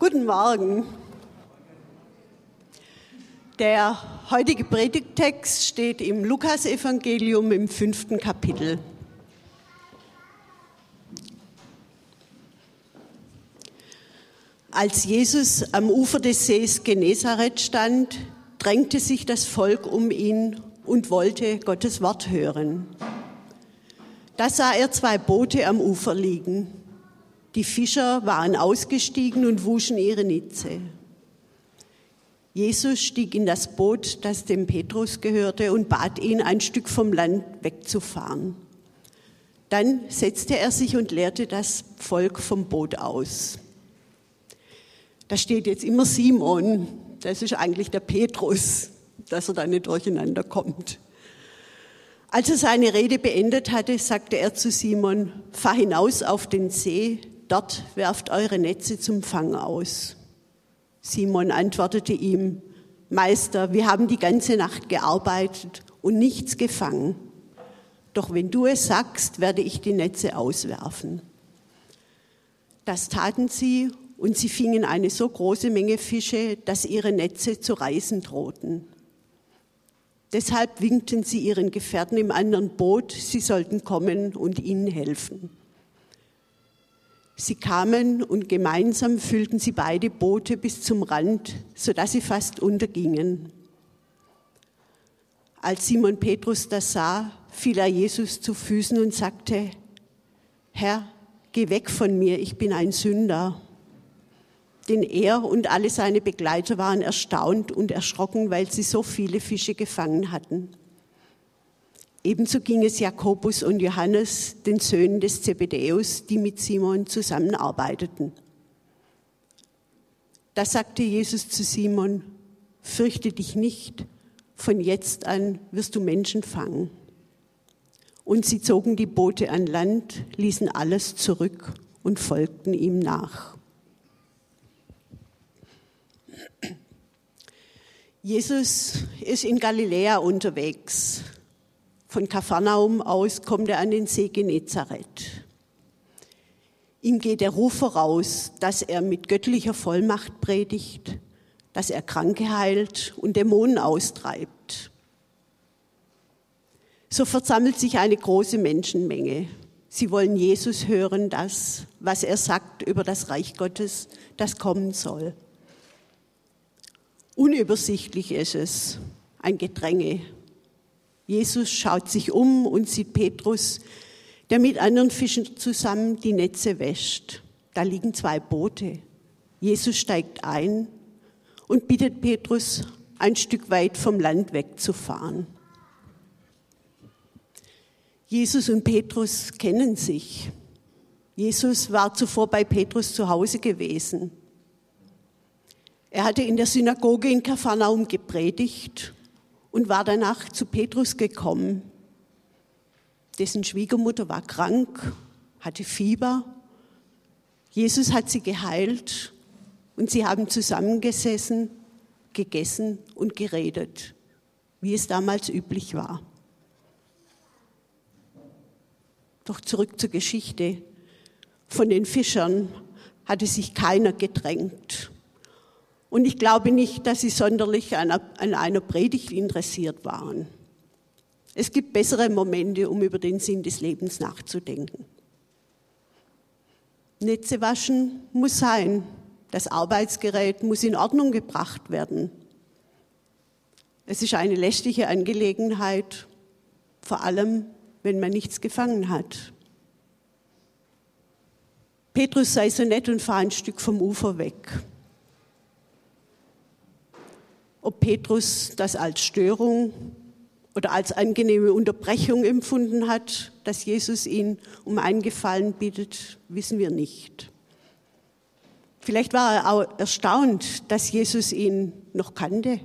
Guten Morgen. Der heutige Predigttext steht im Lukasevangelium im fünften Kapitel. Als Jesus am Ufer des Sees Genezareth stand, drängte sich das Volk um ihn und wollte Gottes Wort hören. Da sah er zwei Boote am Ufer liegen. Die Fischer waren ausgestiegen und wuschen ihre Netze. Jesus stieg in das Boot, das dem Petrus gehörte, und bat ihn, ein Stück vom Land wegzufahren. Dann setzte er sich und leerte das Volk vom Boot aus. Da steht jetzt immer Simon, das ist eigentlich der Petrus, dass er da nicht durcheinander kommt. Als er seine Rede beendet hatte, sagte er zu Simon, fahr hinaus auf den See, dort werft eure Netze zum Fang aus. Simon antwortete ihm, Meister, wir haben die ganze Nacht gearbeitet und nichts gefangen. Doch wenn du es sagst, werde ich die Netze auswerfen. Das taten sie und sie fingen eine so große Menge Fische, dass ihre Netze zu reißen drohten. Deshalb winkten sie ihren Gefährten im anderen Boot, sie sollten kommen und ihnen helfen. Sie kamen und gemeinsam füllten sie beide Boote bis zum Rand, sodass sie fast untergingen. Als Simon Petrus das sah, fiel er Jesus zu Füßen und sagte, Herr, geh weg von mir, ich bin ein Sünder denn er und alle seine Begleiter waren erstaunt und erschrocken, weil sie so viele Fische gefangen hatten. Ebenso ging es Jakobus und Johannes, den Söhnen des Zebedäus, die mit Simon zusammenarbeiteten. Da sagte Jesus zu Simon, fürchte dich nicht, von jetzt an wirst du Menschen fangen. Und sie zogen die Boote an Land, ließen alles zurück und folgten ihm nach. Jesus ist in Galiläa unterwegs. Von Kapharnaum aus kommt er an den See Genezareth. Ihm geht der Ruf voraus, dass er mit göttlicher Vollmacht predigt, dass er Kranke heilt und Dämonen austreibt. So versammelt sich eine große Menschenmenge. Sie wollen Jesus hören, das, was er sagt über das Reich Gottes, das kommen soll. Unübersichtlich ist es, ein Gedränge. Jesus schaut sich um und sieht Petrus, der mit anderen Fischen zusammen die Netze wäscht. Da liegen zwei Boote. Jesus steigt ein und bittet Petrus, ein Stück weit vom Land wegzufahren. Jesus und Petrus kennen sich. Jesus war zuvor bei Petrus zu Hause gewesen. Er hatte in der Synagoge in Kapharnaum gepredigt und war danach zu Petrus gekommen. Dessen Schwiegermutter war krank, hatte Fieber. Jesus hat sie geheilt und sie haben zusammengesessen, gegessen und geredet, wie es damals üblich war. Doch zurück zur Geschichte. Von den Fischern hatte sich keiner gedrängt. Und ich glaube nicht, dass sie sonderlich an einer Predigt interessiert waren. Es gibt bessere Momente, um über den Sinn des Lebens nachzudenken. Netze waschen muss sein. Das Arbeitsgerät muss in Ordnung gebracht werden. Es ist eine lästige Angelegenheit, vor allem wenn man nichts gefangen hat. Petrus sei so nett und fahr ein Stück vom Ufer weg ob Petrus das als Störung oder als angenehme Unterbrechung empfunden hat, dass Jesus ihn um einen Gefallen bittet, wissen wir nicht. Vielleicht war er auch erstaunt, dass Jesus ihn noch kannte.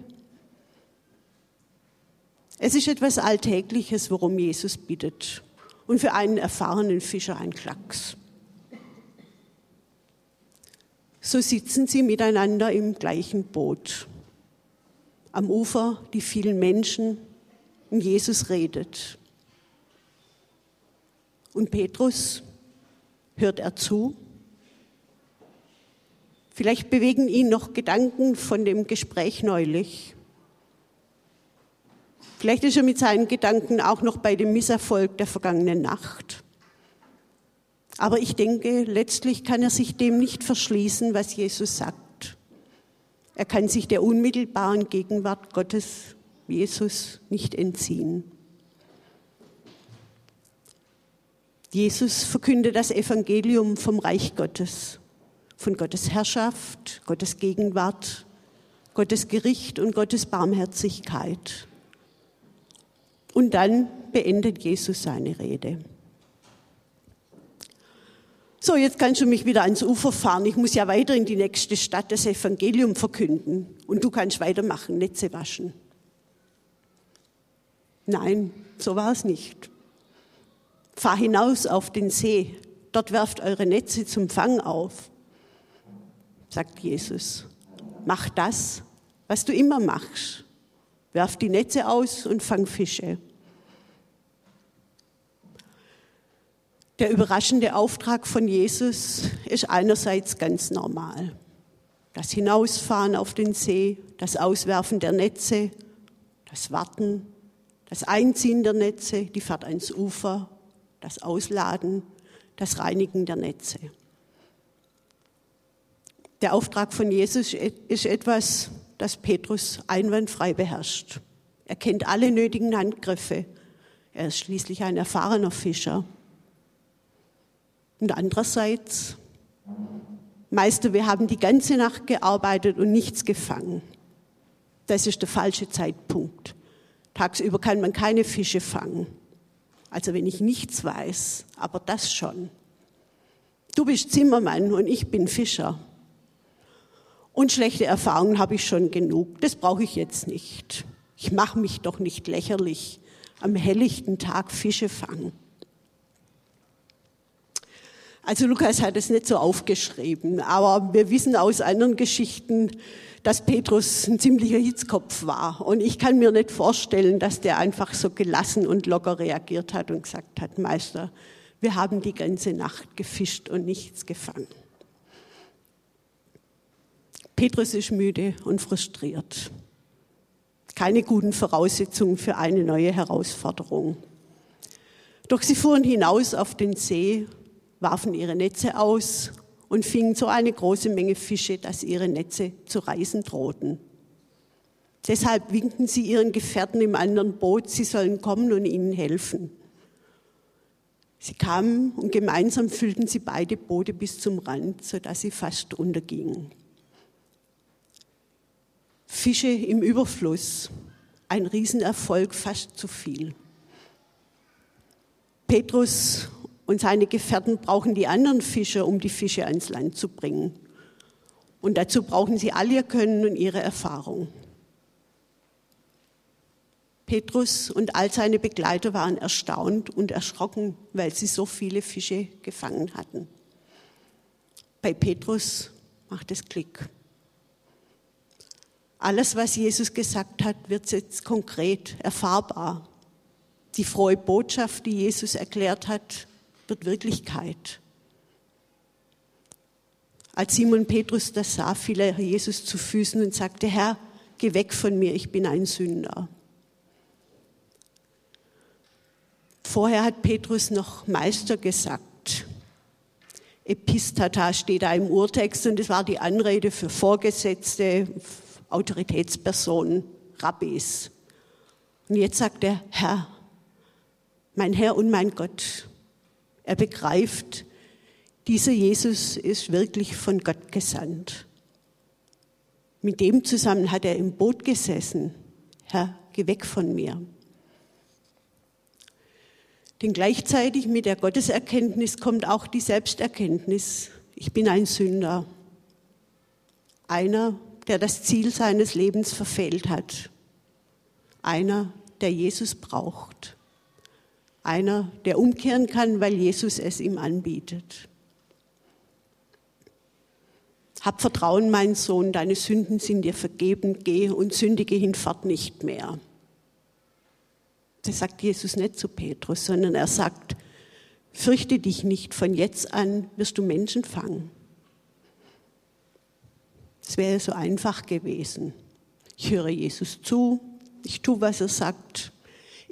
Es ist etwas Alltägliches, worum Jesus bittet. Und für einen erfahrenen Fischer ein Klacks. So sitzen sie miteinander im gleichen Boot am Ufer die vielen Menschen und Jesus redet. Und Petrus hört er zu? Vielleicht bewegen ihn noch Gedanken von dem Gespräch neulich. Vielleicht ist er mit seinen Gedanken auch noch bei dem Misserfolg der vergangenen Nacht. Aber ich denke, letztlich kann er sich dem nicht verschließen, was Jesus sagt. Er kann sich der unmittelbaren Gegenwart Gottes, Jesus, nicht entziehen. Jesus verkündet das Evangelium vom Reich Gottes, von Gottes Herrschaft, Gottes Gegenwart, Gottes Gericht und Gottes Barmherzigkeit. Und dann beendet Jesus seine Rede. So, jetzt kannst du mich wieder ans Ufer fahren. Ich muss ja weiter in die nächste Stadt das Evangelium verkünden. Und du kannst weitermachen, Netze waschen. Nein, so war es nicht. Fahr hinaus auf den See, dort werft eure Netze zum Fang auf, sagt Jesus. Mach das, was du immer machst. Werf die Netze aus und fang Fische. Der überraschende Auftrag von Jesus ist einerseits ganz normal. Das Hinausfahren auf den See, das Auswerfen der Netze, das Warten, das Einziehen der Netze, die Fahrt ans Ufer das Ausladen, das Reinigen der Netze. Der Auftrag von Jesus ist etwas, das Petrus einwandfrei beherrscht. Er kennt alle nötigen Handgriffe. Er ist schließlich ein erfahrener Fischer. Und andererseits, Meister, wir haben die ganze Nacht gearbeitet und nichts gefangen. Das ist der falsche Zeitpunkt. Tagsüber kann man keine Fische fangen. Also wenn ich nichts weiß, aber das schon. Du bist Zimmermann und ich bin Fischer. Und schlechte Erfahrungen habe ich schon genug. Das brauche ich jetzt nicht. Ich mache mich doch nicht lächerlich am helllichten Tag Fische fangen. Also Lukas hat es nicht so aufgeschrieben, aber wir wissen aus anderen Geschichten, dass Petrus ein ziemlicher Hitzkopf war. Und ich kann mir nicht vorstellen, dass der einfach so gelassen und locker reagiert hat und gesagt hat, Meister, wir haben die ganze Nacht gefischt und nichts gefangen. Petrus ist müde und frustriert. Keine guten Voraussetzungen für eine neue Herausforderung. Doch sie fuhren hinaus auf den See, warfen ihre Netze aus und fingen so eine große Menge Fische, dass ihre Netze zu reißen drohten. Deshalb winkten sie ihren Gefährten im anderen Boot, sie sollen kommen und ihnen helfen. Sie kamen und gemeinsam füllten sie beide Boote bis zum Rand, sodass sie fast untergingen. Fische im Überfluss, ein Riesenerfolg, fast zu viel. Petrus und seine Gefährten brauchen die anderen Fischer, um die Fische ans Land zu bringen. Und dazu brauchen sie all ihr Können und ihre Erfahrung. Petrus und all seine Begleiter waren erstaunt und erschrocken, weil sie so viele Fische gefangen hatten. Bei Petrus macht es Klick. Alles, was Jesus gesagt hat, wird jetzt konkret, erfahrbar. Die frohe Botschaft, die Jesus erklärt hat, wird Wirklichkeit. Als Simon Petrus das sah, fiel er Jesus zu Füßen und sagte, Herr, geh weg von mir, ich bin ein Sünder. Vorher hat Petrus noch Meister gesagt. Epistata steht da im Urtext und es war die Anrede für Vorgesetzte, Autoritätspersonen, Rabbis. Und jetzt sagt er, Herr, mein Herr und mein Gott. Er begreift, dieser Jesus ist wirklich von Gott gesandt. Mit dem zusammen hat er im Boot gesessen. Herr, geh weg von mir. Denn gleichzeitig mit der Gotteserkenntnis kommt auch die Selbsterkenntnis. Ich bin ein Sünder. Einer, der das Ziel seines Lebens verfehlt hat. Einer, der Jesus braucht. Einer, der umkehren kann, weil Jesus es ihm anbietet. Hab Vertrauen, mein Sohn, deine Sünden sind dir vergeben, geh und sündige hinfort nicht mehr. Das sagt Jesus nicht zu Petrus, sondern er sagt, fürchte dich nicht, von jetzt an wirst du Menschen fangen. Es wäre so einfach gewesen. Ich höre Jesus zu, ich tue, was er sagt,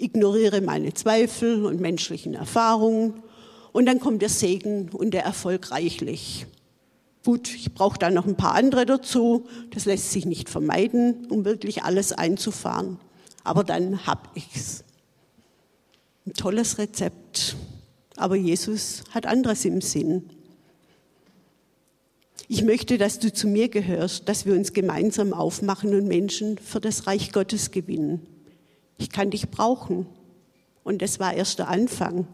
ignoriere meine Zweifel und menschlichen Erfahrungen und dann kommt der Segen und der Erfolg reichlich. Gut, ich brauche da noch ein paar andere dazu. Das lässt sich nicht vermeiden, um wirklich alles einzufahren. Aber dann hab ich's. Ein tolles Rezept. Aber Jesus hat anderes im Sinn. Ich möchte, dass du zu mir gehörst, dass wir uns gemeinsam aufmachen und Menschen für das Reich Gottes gewinnen. Ich kann dich brauchen. Und das war erst der Anfang.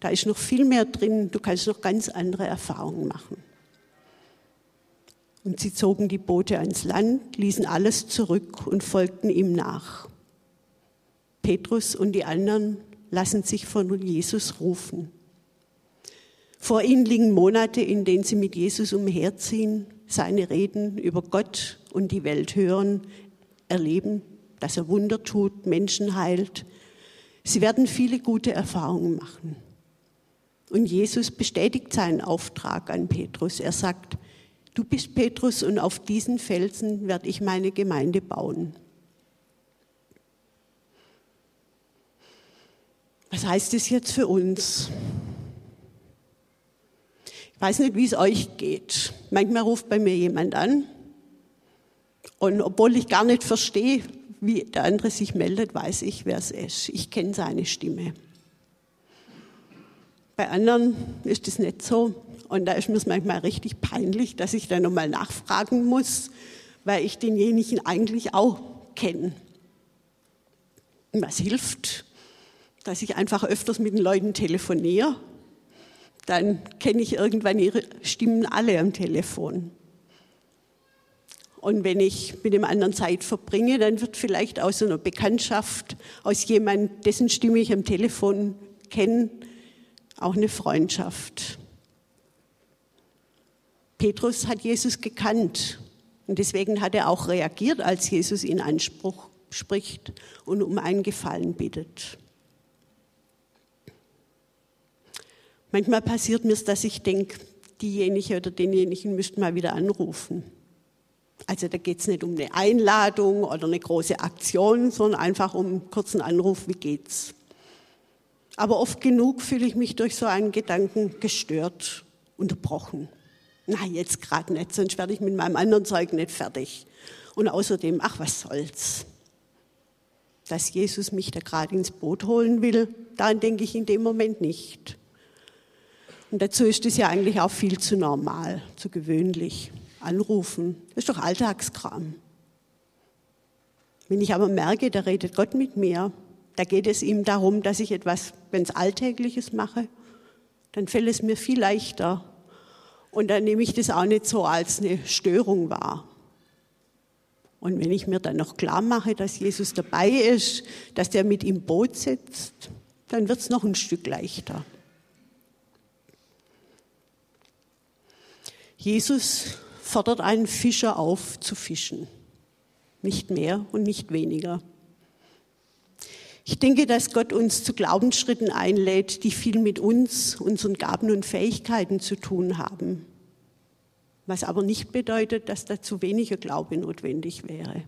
Da ist noch viel mehr drin. Du kannst noch ganz andere Erfahrungen machen. Und sie zogen die Boote ans Land, ließen alles zurück und folgten ihm nach. Petrus und die anderen lassen sich von Jesus rufen. Vor ihnen liegen Monate, in denen sie mit Jesus umherziehen, seine Reden über Gott und die Welt hören, erleben, dass er Wunder tut, Menschen heilt. Sie werden viele gute Erfahrungen machen. Und Jesus bestätigt seinen Auftrag an Petrus. Er sagt, du bist Petrus und auf diesen Felsen werde ich meine Gemeinde bauen. Was heißt das jetzt für uns? Ich weiß nicht, wie es euch geht. Manchmal ruft bei mir jemand an und obwohl ich gar nicht verstehe, wie der andere sich meldet, weiß ich, wer es ist. Ich kenne seine Stimme. Bei anderen ist es nicht so und da ist mir es manchmal richtig peinlich, dass ich da nochmal nachfragen muss, weil ich denjenigen eigentlich auch kenne. Was hilft? Dass ich einfach öfters mit den Leuten telefoniere dann kenne ich irgendwann ihre Stimmen alle am Telefon. Und wenn ich mit dem anderen Zeit verbringe, dann wird vielleicht aus einer Bekanntschaft, aus jemandem, dessen Stimme ich am Telefon kenne, auch eine Freundschaft. Petrus hat Jesus gekannt und deswegen hat er auch reagiert, als Jesus ihn Anspruch spricht und um einen Gefallen bittet. Manchmal passiert mir es, dass ich denke, diejenige oder denjenigen müssten mal wieder anrufen. Also da geht es nicht um eine Einladung oder eine große Aktion, sondern einfach um einen kurzen Anruf, wie geht's? Aber oft genug fühle ich mich durch so einen Gedanken gestört, unterbrochen. Na, jetzt gerade nicht, sonst werde ich mit meinem anderen Zeug nicht fertig. Und außerdem, ach, was soll's? Dass Jesus mich da gerade ins Boot holen will, daran denke ich in dem Moment nicht. Und dazu ist es ja eigentlich auch viel zu normal, zu gewöhnlich. Anrufen, das ist doch Alltagskram. Wenn ich aber merke, da redet Gott mit mir, da geht es ihm darum, dass ich etwas, wenn es Alltägliches mache, dann fällt es mir viel leichter. Und dann nehme ich das auch nicht so als eine Störung wahr. Und wenn ich mir dann noch klar mache, dass Jesus dabei ist, dass der mit im Boot sitzt, dann wird es noch ein Stück leichter. Jesus fordert einen Fischer auf zu fischen. Nicht mehr und nicht weniger. Ich denke, dass Gott uns zu Glaubensschritten einlädt, die viel mit uns, unseren Gaben und Fähigkeiten zu tun haben. Was aber nicht bedeutet, dass dazu weniger Glaube notwendig wäre.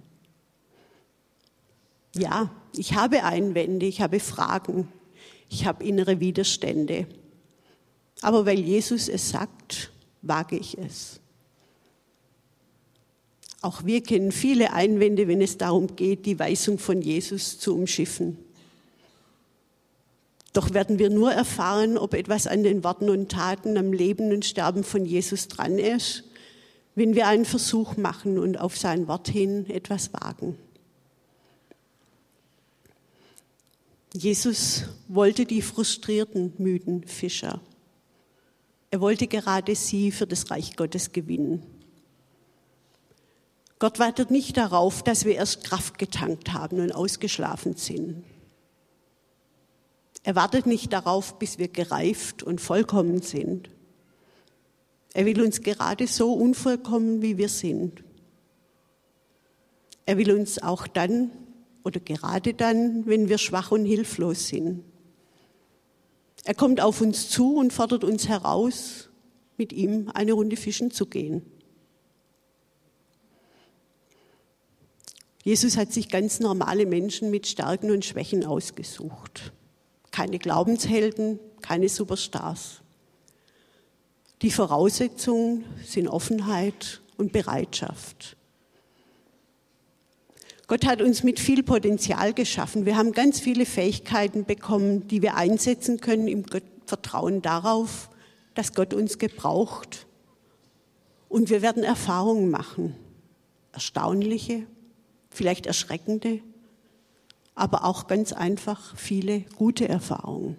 Ja, ich habe Einwände, ich habe Fragen, ich habe innere Widerstände. Aber weil Jesus es sagt, wage ich es. Auch wir kennen viele Einwände, wenn es darum geht, die Weisung von Jesus zu umschiffen. Doch werden wir nur erfahren, ob etwas an den Worten und Taten, am Leben und Sterben von Jesus dran ist, wenn wir einen Versuch machen und auf sein Wort hin etwas wagen. Jesus wollte die frustrierten, müden Fischer er wollte gerade sie für das Reich Gottes gewinnen. Gott wartet nicht darauf, dass wir erst Kraft getankt haben und ausgeschlafen sind. Er wartet nicht darauf, bis wir gereift und vollkommen sind. Er will uns gerade so unvollkommen, wie wir sind. Er will uns auch dann oder gerade dann, wenn wir schwach und hilflos sind. Er kommt auf uns zu und fordert uns heraus, mit ihm eine Runde fischen zu gehen. Jesus hat sich ganz normale Menschen mit Stärken und Schwächen ausgesucht. Keine Glaubenshelden, keine Superstars. Die Voraussetzungen sind Offenheit und Bereitschaft. Gott hat uns mit viel Potenzial geschaffen. Wir haben ganz viele Fähigkeiten bekommen, die wir einsetzen können im Vertrauen darauf, dass Gott uns gebraucht. Und wir werden Erfahrungen machen. Erstaunliche, vielleicht erschreckende, aber auch ganz einfach viele gute Erfahrungen.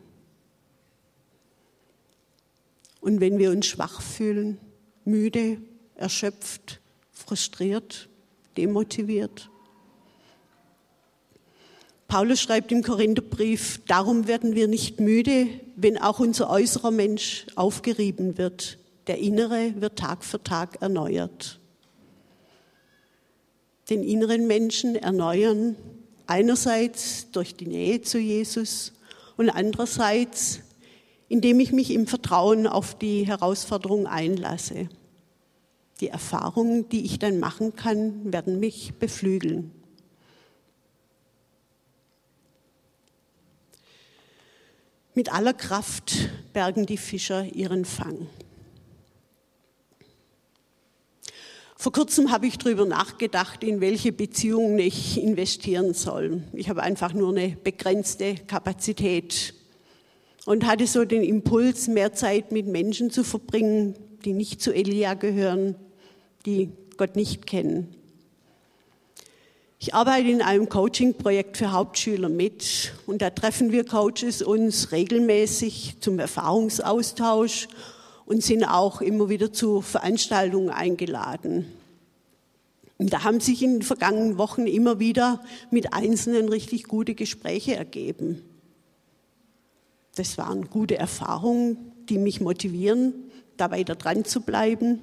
Und wenn wir uns schwach fühlen, müde, erschöpft, frustriert, demotiviert. Paulus schreibt im Korintherbrief, darum werden wir nicht müde, wenn auch unser äußerer Mensch aufgerieben wird. Der innere wird Tag für Tag erneuert. Den inneren Menschen erneuern einerseits durch die Nähe zu Jesus und andererseits indem ich mich im Vertrauen auf die Herausforderung einlasse. Die Erfahrungen, die ich dann machen kann, werden mich beflügeln. Mit aller Kraft bergen die Fischer ihren Fang. Vor kurzem habe ich darüber nachgedacht, in welche Beziehungen ich investieren soll. Ich habe einfach nur eine begrenzte Kapazität und hatte so den Impuls, mehr Zeit mit Menschen zu verbringen, die nicht zu Elia gehören, die Gott nicht kennen. Ich arbeite in einem Coaching-Projekt für Hauptschüler mit und da treffen wir Coaches uns regelmäßig zum Erfahrungsaustausch und sind auch immer wieder zu Veranstaltungen eingeladen. Und da haben sich in den vergangenen Wochen immer wieder mit Einzelnen richtig gute Gespräche ergeben. Das waren gute Erfahrungen, die mich motivieren, da weiter dran zu bleiben.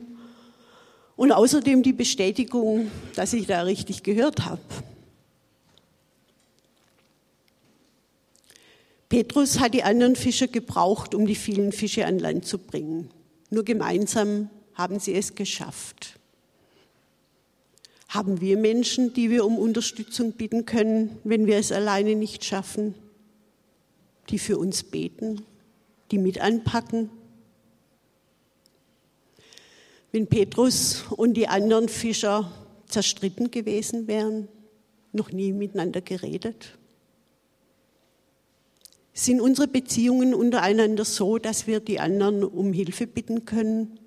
Und außerdem die Bestätigung, dass ich da richtig gehört habe. Petrus hat die anderen Fischer gebraucht, um die vielen Fische an Land zu bringen. Nur gemeinsam haben sie es geschafft. Haben wir Menschen, die wir um Unterstützung bitten können, wenn wir es alleine nicht schaffen? die für uns beten, die mit anpacken. Wenn Petrus und die anderen Fischer zerstritten gewesen wären, noch nie miteinander geredet? Sind unsere Beziehungen untereinander so, dass wir die anderen um Hilfe bitten können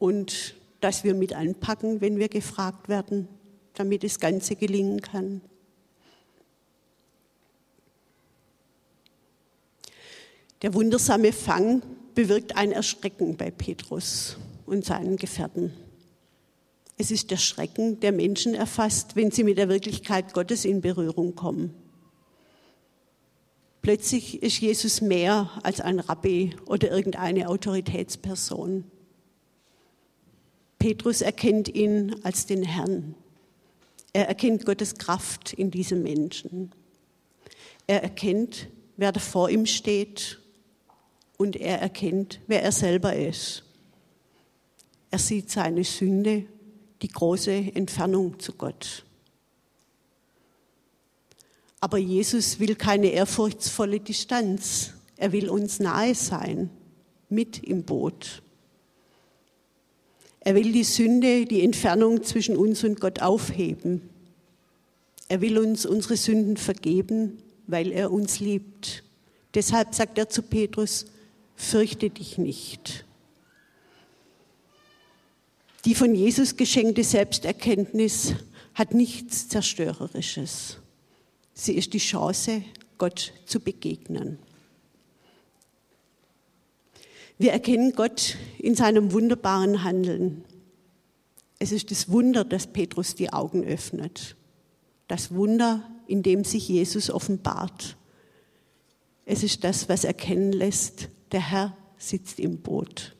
und dass wir mit anpacken, wenn wir gefragt werden, damit das Ganze gelingen kann? Der wundersame Fang bewirkt ein Erschrecken bei Petrus und seinen Gefährten. Es ist der Schrecken, der Menschen erfasst, wenn sie mit der Wirklichkeit Gottes in Berührung kommen. Plötzlich ist Jesus mehr als ein Rabbi oder irgendeine Autoritätsperson. Petrus erkennt ihn als den Herrn. Er erkennt Gottes Kraft in diesem Menschen. Er erkennt, wer da vor ihm steht und er erkennt, wer er selber ist. Er sieht seine Sünde, die große Entfernung zu Gott. Aber Jesus will keine ehrfurchtsvolle Distanz. Er will uns nahe sein, mit im Boot. Er will die Sünde, die Entfernung zwischen uns und Gott aufheben. Er will uns unsere Sünden vergeben, weil er uns liebt. Deshalb sagt er zu Petrus, fürchte dich nicht. Die von Jesus geschenkte Selbsterkenntnis hat nichts Zerstörerisches. Sie ist die Chance, Gott zu begegnen. Wir erkennen Gott in seinem wunderbaren Handeln. Es ist das Wunder, dass Petrus die Augen öffnet. Das Wunder, in dem sich Jesus offenbart. Es ist das, was erkennen lässt, der Herr sitzt im Boot.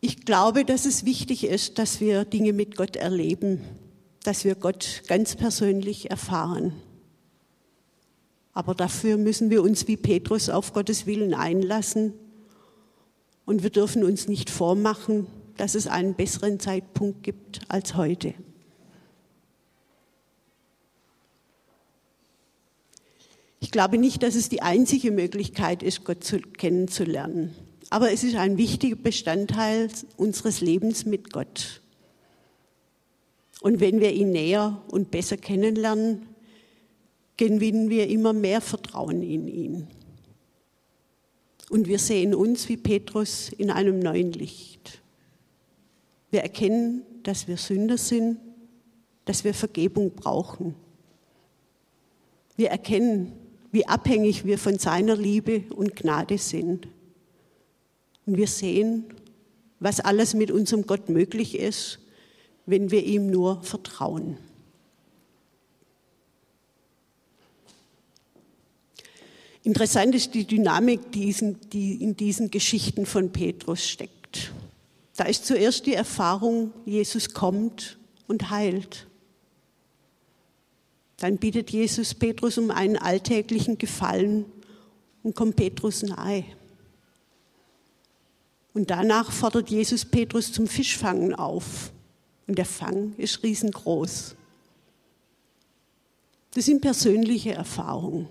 Ich glaube, dass es wichtig ist, dass wir Dinge mit Gott erleben, dass wir Gott ganz persönlich erfahren. Aber dafür müssen wir uns wie Petrus auf Gottes Willen einlassen und wir dürfen uns nicht vormachen, dass es einen besseren Zeitpunkt gibt als heute. Ich glaube nicht, dass es die einzige Möglichkeit ist, Gott zu, kennenzulernen. Aber es ist ein wichtiger Bestandteil unseres Lebens mit Gott. Und wenn wir ihn näher und besser kennenlernen, gewinnen wir immer mehr Vertrauen in ihn. Und wir sehen uns wie Petrus in einem neuen Licht. Wir erkennen, dass wir Sünder sind, dass wir Vergebung brauchen. Wir erkennen, wie abhängig wir von seiner Liebe und Gnade sind. Und wir sehen, was alles mit unserem Gott möglich ist, wenn wir ihm nur vertrauen. Interessant ist die Dynamik, die in diesen Geschichten von Petrus steckt. Da ist zuerst die Erfahrung, Jesus kommt und heilt. Dann bittet Jesus Petrus um einen alltäglichen Gefallen und kommt Petrus nahe. Und danach fordert Jesus Petrus zum Fischfangen auf. Und der Fang ist riesengroß. Das sind persönliche Erfahrungen.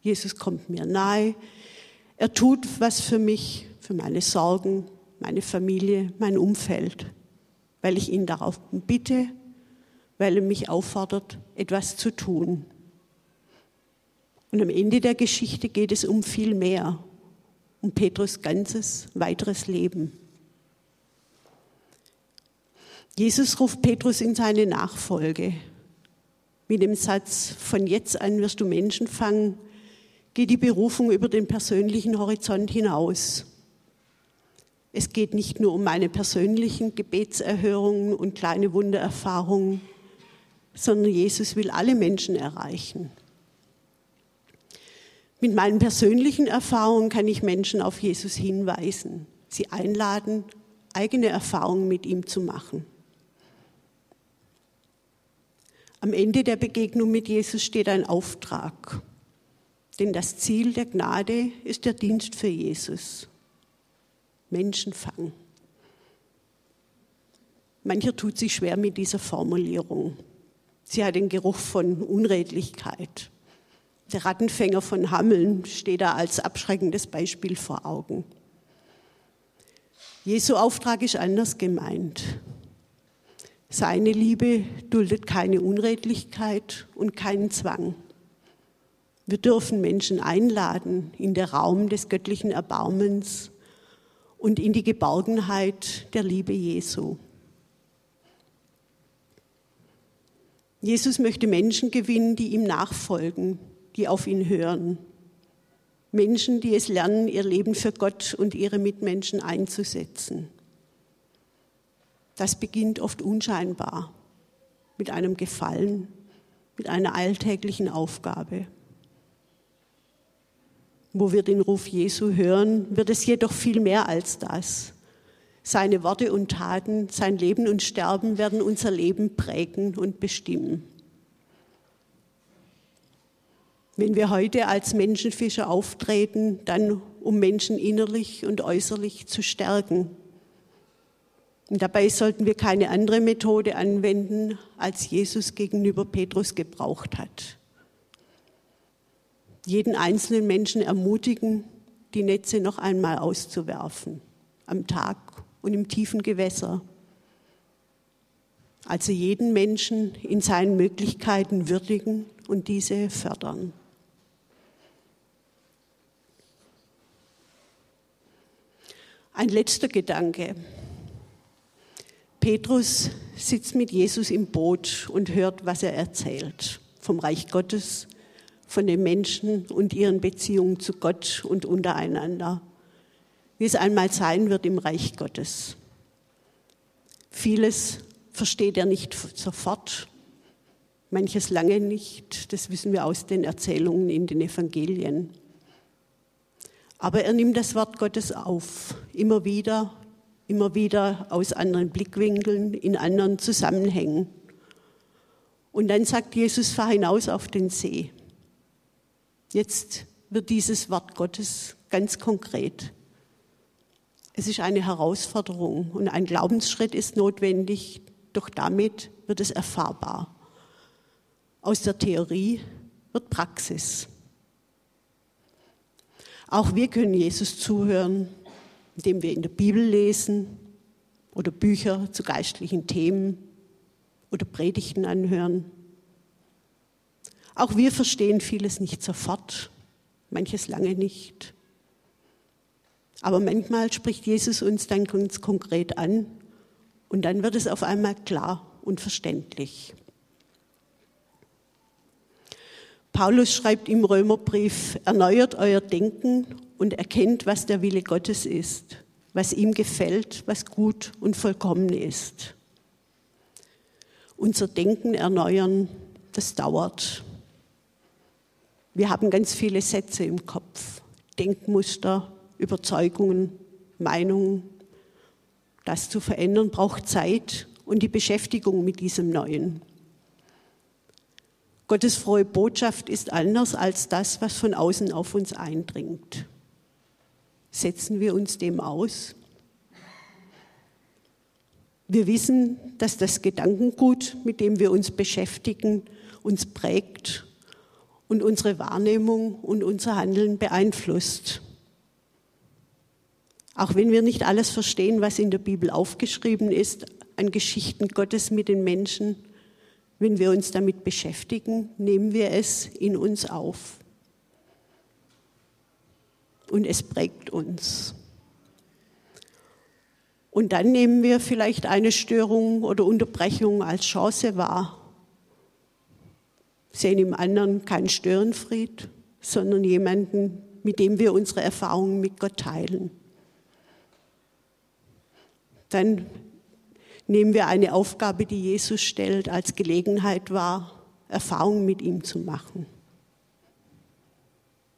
Jesus kommt mir nahe. Er tut was für mich, für meine Sorgen, meine Familie, mein Umfeld, weil ich ihn darauf bitte weil er mich auffordert, etwas zu tun. Und am Ende der Geschichte geht es um viel mehr, um Petrus ganzes weiteres Leben. Jesus ruft Petrus in seine Nachfolge. Mit dem Satz, von jetzt an wirst du Menschen fangen, geht die Berufung über den persönlichen Horizont hinaus. Es geht nicht nur um meine persönlichen Gebetserhörungen und kleine Wundererfahrungen, sondern Jesus will alle Menschen erreichen. Mit meinen persönlichen Erfahrungen kann ich Menschen auf Jesus hinweisen, sie einladen, eigene Erfahrungen mit ihm zu machen. Am Ende der Begegnung mit Jesus steht ein Auftrag, denn das Ziel der Gnade ist der Dienst für Jesus. Menschenfang. Mancher tut sich schwer mit dieser Formulierung. Sie hat den Geruch von Unredlichkeit. Der Rattenfänger von Hammeln steht da als abschreckendes Beispiel vor Augen. Jesu Auftrag ist anders gemeint. Seine Liebe duldet keine Unredlichkeit und keinen Zwang. Wir dürfen Menschen einladen in den Raum des göttlichen Erbarmens und in die Geborgenheit der Liebe Jesu. Jesus möchte Menschen gewinnen, die ihm nachfolgen, die auf ihn hören. Menschen, die es lernen, ihr Leben für Gott und ihre Mitmenschen einzusetzen. Das beginnt oft unscheinbar mit einem Gefallen, mit einer alltäglichen Aufgabe. Wo wir den Ruf Jesu hören, wird es jedoch viel mehr als das. Seine Worte und Taten, sein Leben und Sterben werden unser Leben prägen und bestimmen. Wenn wir heute als Menschenfischer auftreten, dann um Menschen innerlich und äußerlich zu stärken. Und dabei sollten wir keine andere Methode anwenden, als Jesus gegenüber Petrus gebraucht hat. Jeden einzelnen Menschen ermutigen, die Netze noch einmal auszuwerfen, am Tag und im tiefen Gewässer. Also jeden Menschen in seinen Möglichkeiten würdigen und diese fördern. Ein letzter Gedanke. Petrus sitzt mit Jesus im Boot und hört, was er erzählt vom Reich Gottes, von den Menschen und ihren Beziehungen zu Gott und untereinander wie es einmal sein wird im Reich Gottes. Vieles versteht er nicht sofort, manches lange nicht, das wissen wir aus den Erzählungen in den Evangelien. Aber er nimmt das Wort Gottes auf, immer wieder, immer wieder aus anderen Blickwinkeln, in anderen Zusammenhängen. Und dann sagt Jesus, fahr hinaus auf den See. Jetzt wird dieses Wort Gottes ganz konkret. Es ist eine Herausforderung und ein Glaubensschritt ist notwendig, doch damit wird es erfahrbar. Aus der Theorie wird Praxis. Auch wir können Jesus zuhören, indem wir in der Bibel lesen oder Bücher zu geistlichen Themen oder Predigten anhören. Auch wir verstehen vieles nicht sofort, manches lange nicht. Aber manchmal spricht Jesus uns dann ganz konkret an und dann wird es auf einmal klar und verständlich. Paulus schreibt im Römerbrief, erneuert euer Denken und erkennt, was der Wille Gottes ist, was ihm gefällt, was gut und vollkommen ist. Unser Denken erneuern, das dauert. Wir haben ganz viele Sätze im Kopf, Denkmuster, Überzeugungen, Meinungen. Das zu verändern braucht Zeit und die Beschäftigung mit diesem Neuen. Gottes frohe Botschaft ist anders als das, was von außen auf uns eindringt. Setzen wir uns dem aus? Wir wissen, dass das Gedankengut, mit dem wir uns beschäftigen, uns prägt und unsere Wahrnehmung und unser Handeln beeinflusst. Auch wenn wir nicht alles verstehen, was in der Bibel aufgeschrieben ist, an Geschichten Gottes mit den Menschen, wenn wir uns damit beschäftigen, nehmen wir es in uns auf. Und es prägt uns. Und dann nehmen wir vielleicht eine Störung oder Unterbrechung als Chance wahr. Sehen im anderen keinen Störenfried, sondern jemanden, mit dem wir unsere Erfahrungen mit Gott teilen. Dann nehmen wir eine Aufgabe, die Jesus stellt, als Gelegenheit wahr, Erfahrungen mit ihm zu machen.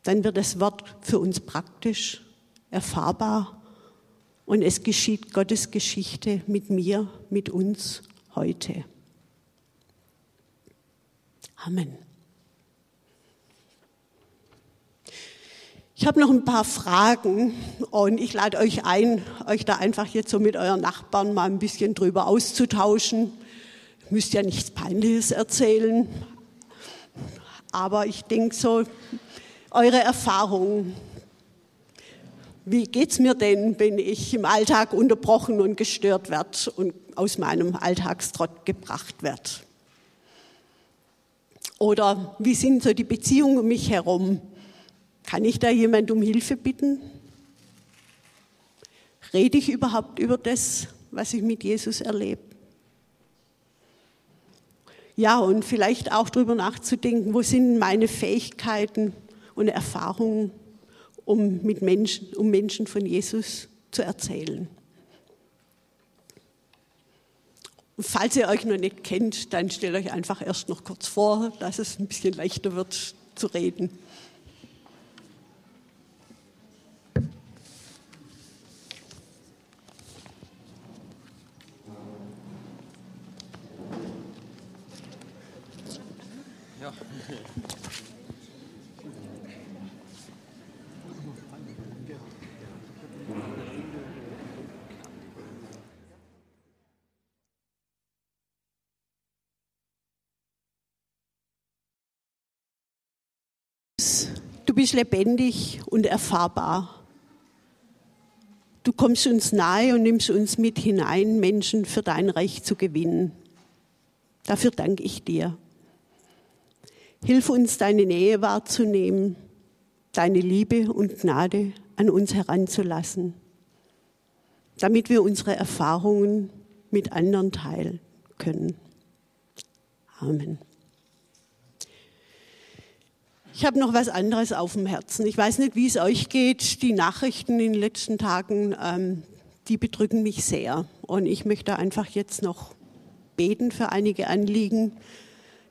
Dann wird das Wort für uns praktisch, erfahrbar und es geschieht Gottes Geschichte mit mir, mit uns heute. Amen. Ich habe noch ein paar Fragen und ich lade euch ein, euch da einfach jetzt so mit euren Nachbarn mal ein bisschen drüber auszutauschen. Ihr müsst ja nichts Peinliches erzählen, aber ich denke so, eure Erfahrungen. Wie geht's mir denn, wenn ich im Alltag unterbrochen und gestört werde und aus meinem Alltagstrott gebracht werde? Oder wie sind so die Beziehungen um mich herum? Kann ich da jemand um Hilfe bitten? Rede ich überhaupt über das, was ich mit Jesus erlebe? Ja, und vielleicht auch darüber nachzudenken, wo sind meine Fähigkeiten und Erfahrungen, um, mit Menschen, um Menschen von Jesus zu erzählen. Falls ihr euch noch nicht kennt, dann stellt euch einfach erst noch kurz vor, dass es ein bisschen leichter wird zu reden. Du bist lebendig und erfahrbar. Du kommst uns nahe und nimmst uns mit hinein, Menschen für dein Reich zu gewinnen. Dafür danke ich dir. Hilf uns, deine Nähe wahrzunehmen, deine Liebe und Gnade an uns heranzulassen, damit wir unsere Erfahrungen mit anderen teilen können. Amen. Ich habe noch was anderes auf dem Herzen. Ich weiß nicht, wie es euch geht. Die Nachrichten in den letzten Tagen, ähm, die bedrücken mich sehr. Und ich möchte einfach jetzt noch beten für einige Anliegen.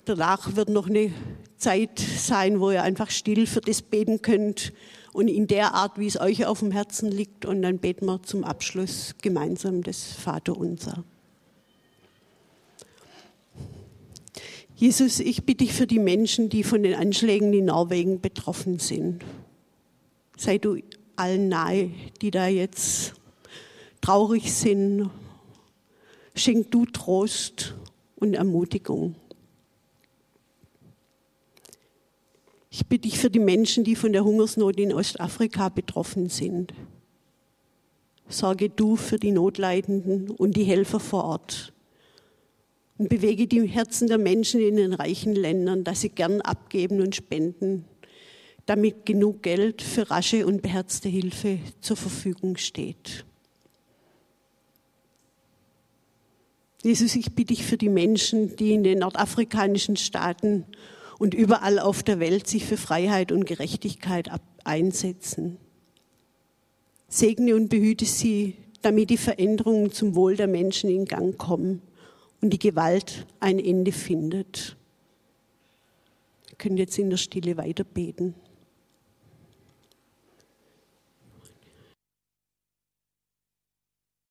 Danach wird noch eine Zeit sein, wo ihr einfach still für das beten könnt und in der Art, wie es euch auf dem Herzen liegt. Und dann beten wir zum Abschluss gemeinsam das Vaterunser. Jesus, ich bitte dich für die Menschen, die von den Anschlägen in Norwegen betroffen sind. Sei du allen nahe, die da jetzt traurig sind. Schenk du Trost und Ermutigung. Ich bitte dich für die Menschen, die von der Hungersnot in Ostafrika betroffen sind. Sorge du für die Notleidenden und die Helfer vor Ort. Und bewege die Herzen der Menschen in den reichen Ländern, dass sie gern abgeben und spenden, damit genug Geld für rasche und beherzte Hilfe zur Verfügung steht. Jesus, ich bitte dich für die Menschen, die in den nordafrikanischen Staaten und überall auf der Welt sich für Freiheit und Gerechtigkeit einsetzen. Segne und behüte sie, damit die Veränderungen zum Wohl der Menschen in Gang kommen und die Gewalt ein Ende findet. Wir können jetzt in der Stille weiterbeten. beten.